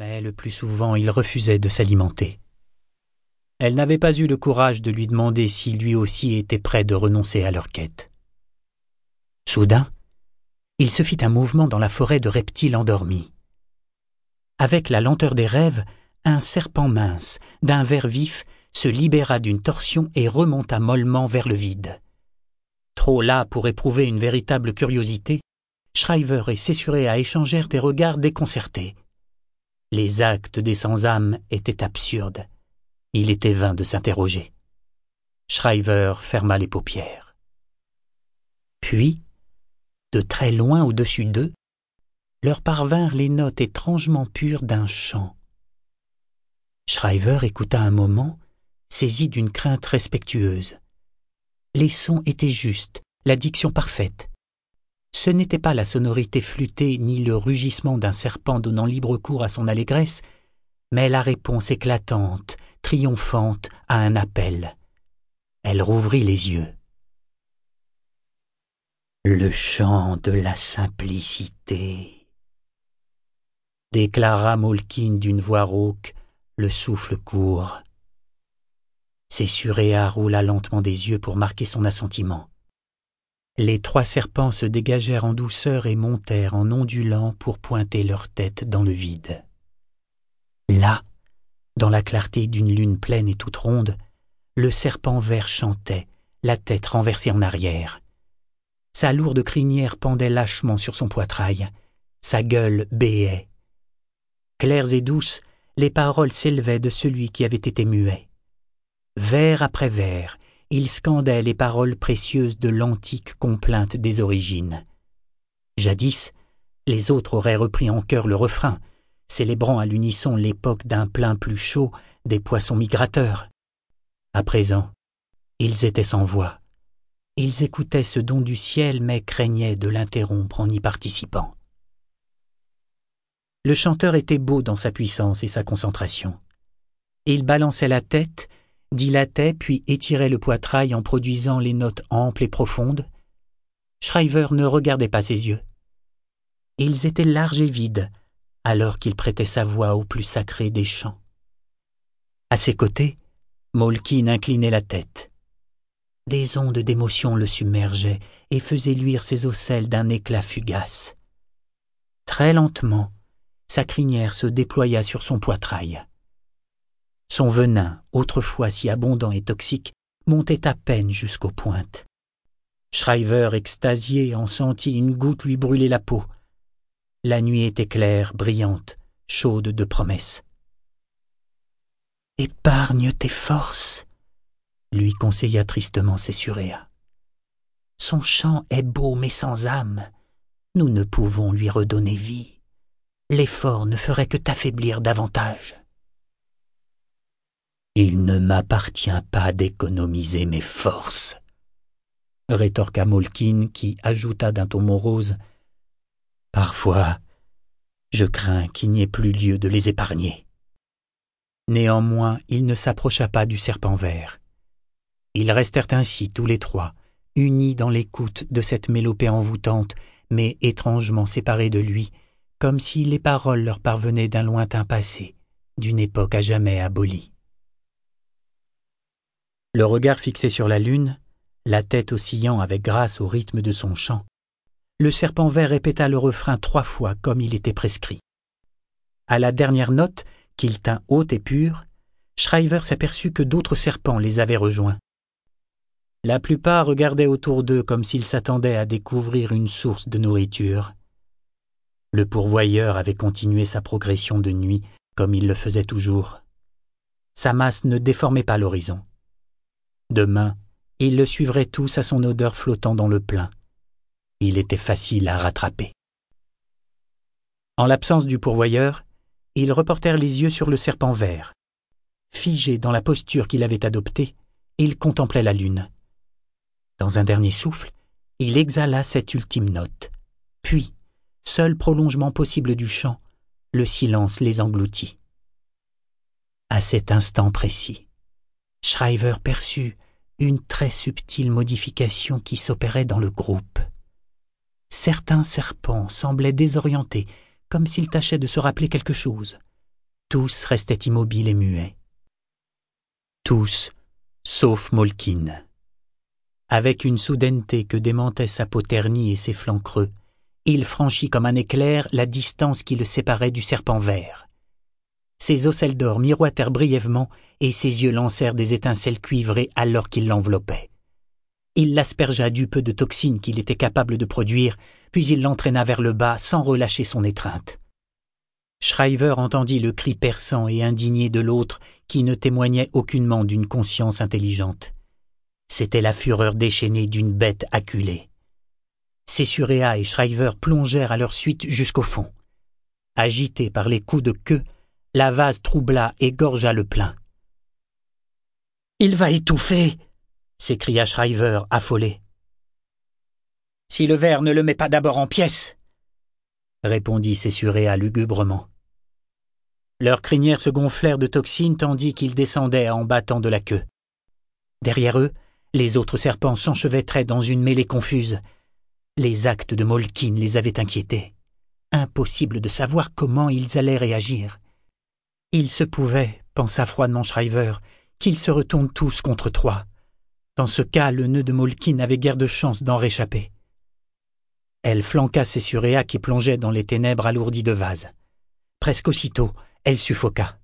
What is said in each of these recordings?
Mais le plus souvent il refusait de s'alimenter. Elle n'avait pas eu le courage de lui demander si lui aussi était prêt de renoncer à leur quête. Soudain, il se fit un mouvement dans la forêt de reptiles endormis. Avec la lenteur des rêves, un serpent mince, d'un vert vif, se libéra d'une torsion et remonta mollement vers le vide. Trop là pour éprouver une véritable curiosité, Shriver et Cessuréa échangèrent des regards déconcertés. Les actes des sans-âmes étaient absurdes. Il était vain de s'interroger. Shriver ferma les paupières. Puis, de très loin au-dessus d'eux, leur parvinrent les notes étrangement pures d'un chant. Shriver écouta un moment, saisi d'une crainte respectueuse. Les sons étaient justes, la diction parfaite. Ce n'était pas la sonorité flûtée ni le rugissement d'un serpent donnant libre cours à son allégresse, mais la réponse éclatante, triomphante à un appel. Elle rouvrit les yeux. Le chant de la simplicité, déclara Molkin d'une voix rauque, le souffle court. Cessuréa roula lentement des yeux pour marquer son assentiment. Les trois serpents se dégagèrent en douceur et montèrent en ondulant pour pointer leur tête dans le vide. Là, dans la clarté d'une lune pleine et toute ronde, le serpent vert chantait, la tête renversée en arrière. Sa lourde crinière pendait lâchement sur son poitrail, sa gueule béait. Claires et douces, les paroles s'élevaient de celui qui avait été muet. Vers après vers, il scandait les paroles précieuses de l'antique complainte des origines. Jadis, les autres auraient repris en chœur le refrain, célébrant à l'unisson l'époque d'un plein plus chaud des poissons migrateurs. À présent, ils étaient sans voix. Ils écoutaient ce don du ciel, mais craignaient de l'interrompre en y participant. Le chanteur était beau dans sa puissance et sa concentration. Il balançait la tête, dilatait puis étirait le poitrail en produisant les notes amples et profondes. Shriver ne regardait pas ses yeux. Ils étaient larges et vides, alors qu'il prêtait sa voix au plus sacré des chants. À ses côtés, Molkin inclinait la tête. Des ondes d'émotion le submergeaient et faisaient luire ses ocelles d'un éclat fugace. Très lentement, sa crinière se déploya sur son poitrail. Son venin, autrefois si abondant et toxique, montait à peine jusqu'aux pointes. Shriver, extasié, en sentit une goutte lui brûler la peau. La nuit était claire, brillante, chaude de promesses. Épargne tes forces, lui conseilla tristement Cessuréa. Son chant est beau mais sans âme. Nous ne pouvons lui redonner vie. L'effort ne ferait que t'affaiblir davantage. Il ne m'appartient pas d'économiser mes forces, rétorqua Molkin qui ajouta d'un ton morose Parfois, je crains qu'il n'y ait plus lieu de les épargner. Néanmoins, il ne s'approcha pas du serpent vert. Ils restèrent ainsi tous les trois, unis dans l'écoute de cette mélopée envoûtante, mais étrangement séparés de lui, comme si les paroles leur parvenaient d'un lointain passé, d'une époque à jamais abolie. Le regard fixé sur la lune, la tête oscillant avec grâce au rythme de son chant, le serpent vert répéta le refrain trois fois comme il était prescrit. À la dernière note, qu'il tint haute et pure, Shriver s'aperçut que d'autres serpents les avaient rejoints. La plupart regardaient autour d'eux comme s'ils s'attendaient à découvrir une source de nourriture. Le pourvoyeur avait continué sa progression de nuit comme il le faisait toujours. Sa masse ne déformait pas l'horizon. Demain, ils le suivraient tous à son odeur flottant dans le plein il était facile à rattraper. En l'absence du pourvoyeur, ils reportèrent les yeux sur le serpent vert. Figé dans la posture qu'il avait adoptée, il contemplait la lune. Dans un dernier souffle, il exhala cette ultime note. Puis, seul prolongement possible du chant, le silence les engloutit. À cet instant précis, Shriver perçut une très subtile modification qui s'opérait dans le groupe certains serpents semblaient désorientés, comme s'ils tâchaient de se rappeler quelque chose. Tous restaient immobiles et muets. Tous, sauf Molkin. Avec une soudaineté que démentaient sa peau ternie et ses flancs creux, il franchit comme un éclair la distance qui le séparait du serpent vert. Ses ocelles d'or miroitèrent brièvement et ses yeux lancèrent des étincelles cuivrées alors qu'il l'enveloppait. Il l'aspergea du peu de toxines qu'il était capable de produire, puis il l'entraîna vers le bas sans relâcher son étreinte. Shriver entendit le cri perçant et indigné de l'autre qui ne témoignait aucunement d'une conscience intelligente. C'était la fureur déchaînée d'une bête acculée. Cessurea et Shriver plongèrent à leur suite jusqu'au fond. Agité par les coups de queue, la vase troubla et gorgea le plein. Il va étouffer s'écria Shriver, affolé. Si le verre ne le met pas d'abord en pièces répondit Cessurea lugubrement. Leurs crinières se gonflèrent de toxines tandis qu'ils descendaient en battant de la queue. Derrière eux, les autres serpents s'enchevêtraient dans une mêlée confuse. Les actes de Molkin les avaient inquiétés. Impossible de savoir comment ils allaient réagir. Il se pouvait, pensa froidement Shriver, qu'ils se retournent tous contre trois. Dans ce cas, le nœud de Molkin n'avait guère de chance d'en réchapper. Elle flanqua Cessurea qui plongeait dans les ténèbres alourdies de vase. Presque aussitôt, elle suffoqua.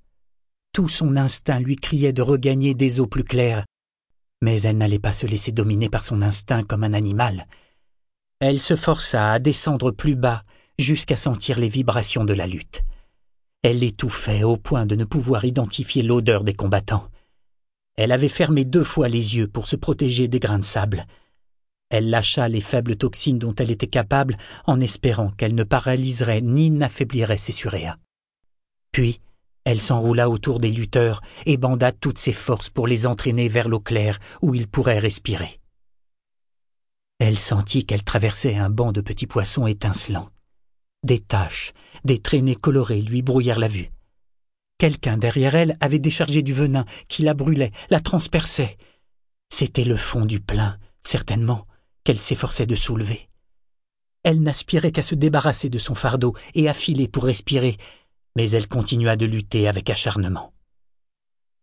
Tout son instinct lui criait de regagner des eaux plus claires, mais elle n'allait pas se laisser dominer par son instinct comme un animal. Elle se força à descendre plus bas jusqu'à sentir les vibrations de la lutte. Elle étouffait au point de ne pouvoir identifier l'odeur des combattants. Elle avait fermé deux fois les yeux pour se protéger des grains de sable. Elle lâcha les faibles toxines dont elle était capable en espérant qu'elle ne paralyserait ni n'affaiblirait ses suréas. Puis, elle s'enroula autour des lutteurs et banda toutes ses forces pour les entraîner vers l'eau claire où ils pourraient respirer. Elle sentit qu'elle traversait un banc de petits poissons étincelants. Des taches, des traînées colorées lui brouillèrent la vue. Quelqu'un derrière elle avait déchargé du venin qui la brûlait, la transperçait. C'était le fond du plein, certainement, qu'elle s'efforçait de soulever. Elle n'aspirait qu'à se débarrasser de son fardeau et à filer pour respirer, mais elle continua de lutter avec acharnement.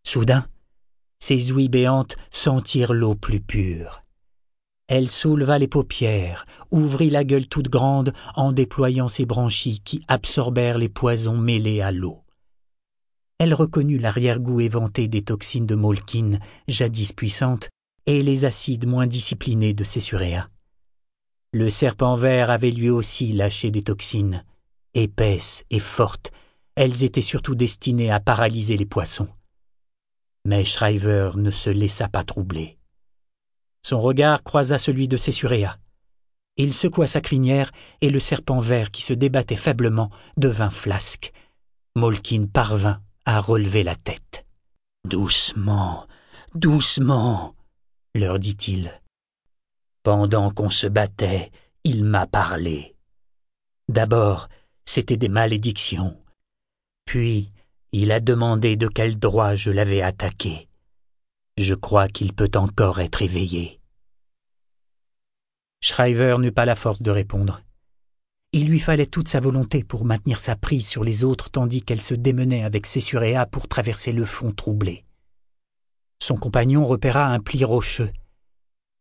Soudain, ses ouïes béantes sentirent l'eau plus pure. Elle souleva les paupières, ouvrit la gueule toute grande en déployant ses branchies qui absorbèrent les poisons mêlés à l'eau. Elle reconnut l'arrière-goût éventé des toxines de Molkin, jadis puissantes, et les acides moins disciplinés de Cessurea. Le serpent vert avait lui aussi lâché des toxines, épaisses et fortes, elles étaient surtout destinées à paralyser les poissons. Mais Shriver ne se laissa pas troubler. Son regard croisa celui de Cessurea. Il secoua sa crinière et le serpent vert qui se débattait faiblement devint flasque. Molkin parvint à relever la tête. Doucement, doucement, leur dit-il. Pendant qu'on se battait, il m'a parlé. D'abord, c'était des malédictions. Puis il a demandé de quel droit je l'avais attaqué. Je crois qu'il peut encore être éveillé. Shriver n'eut pas la force de répondre. Il lui fallait toute sa volonté pour maintenir sa prise sur les autres tandis qu'elle se démenait avec Cessurea pour traverser le fond troublé. Son compagnon repéra un pli rocheux.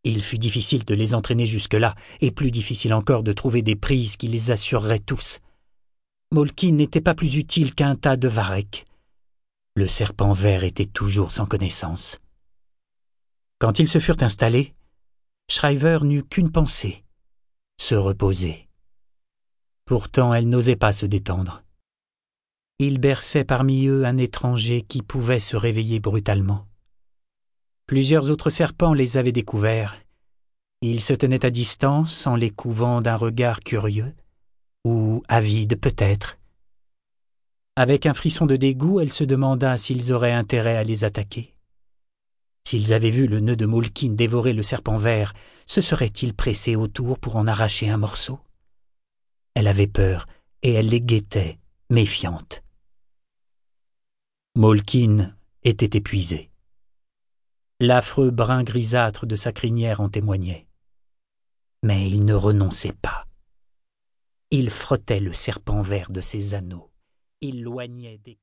Il fut difficile de les entraîner jusque-là, et plus difficile encore de trouver des prises qui les assureraient tous. Molkin n'était pas plus utile qu'un tas de varech. Le serpent vert était toujours sans connaissance. Quand ils se furent installés, Shriver n'eut qu'une pensée se reposer. Pourtant elle n'osait pas se détendre. Il berçait parmi eux un étranger qui pouvait se réveiller brutalement. Plusieurs autres serpents les avaient découverts. Ils se tenaient à distance en les couvant d'un regard curieux, ou avide peut-être. Avec un frisson de dégoût, elle se demanda s'ils auraient intérêt à les attaquer. S'ils avaient vu le nœud de Molkin dévorer le serpent vert, se seraient-ils pressés autour pour en arracher un morceau? Elle avait peur, et elle les guettait, méfiante. Molkin était épuisé. L'affreux brin grisâtre de sa crinière en témoignait. Mais il ne renonçait pas. Il frottait le serpent vert de ses anneaux, il loignait des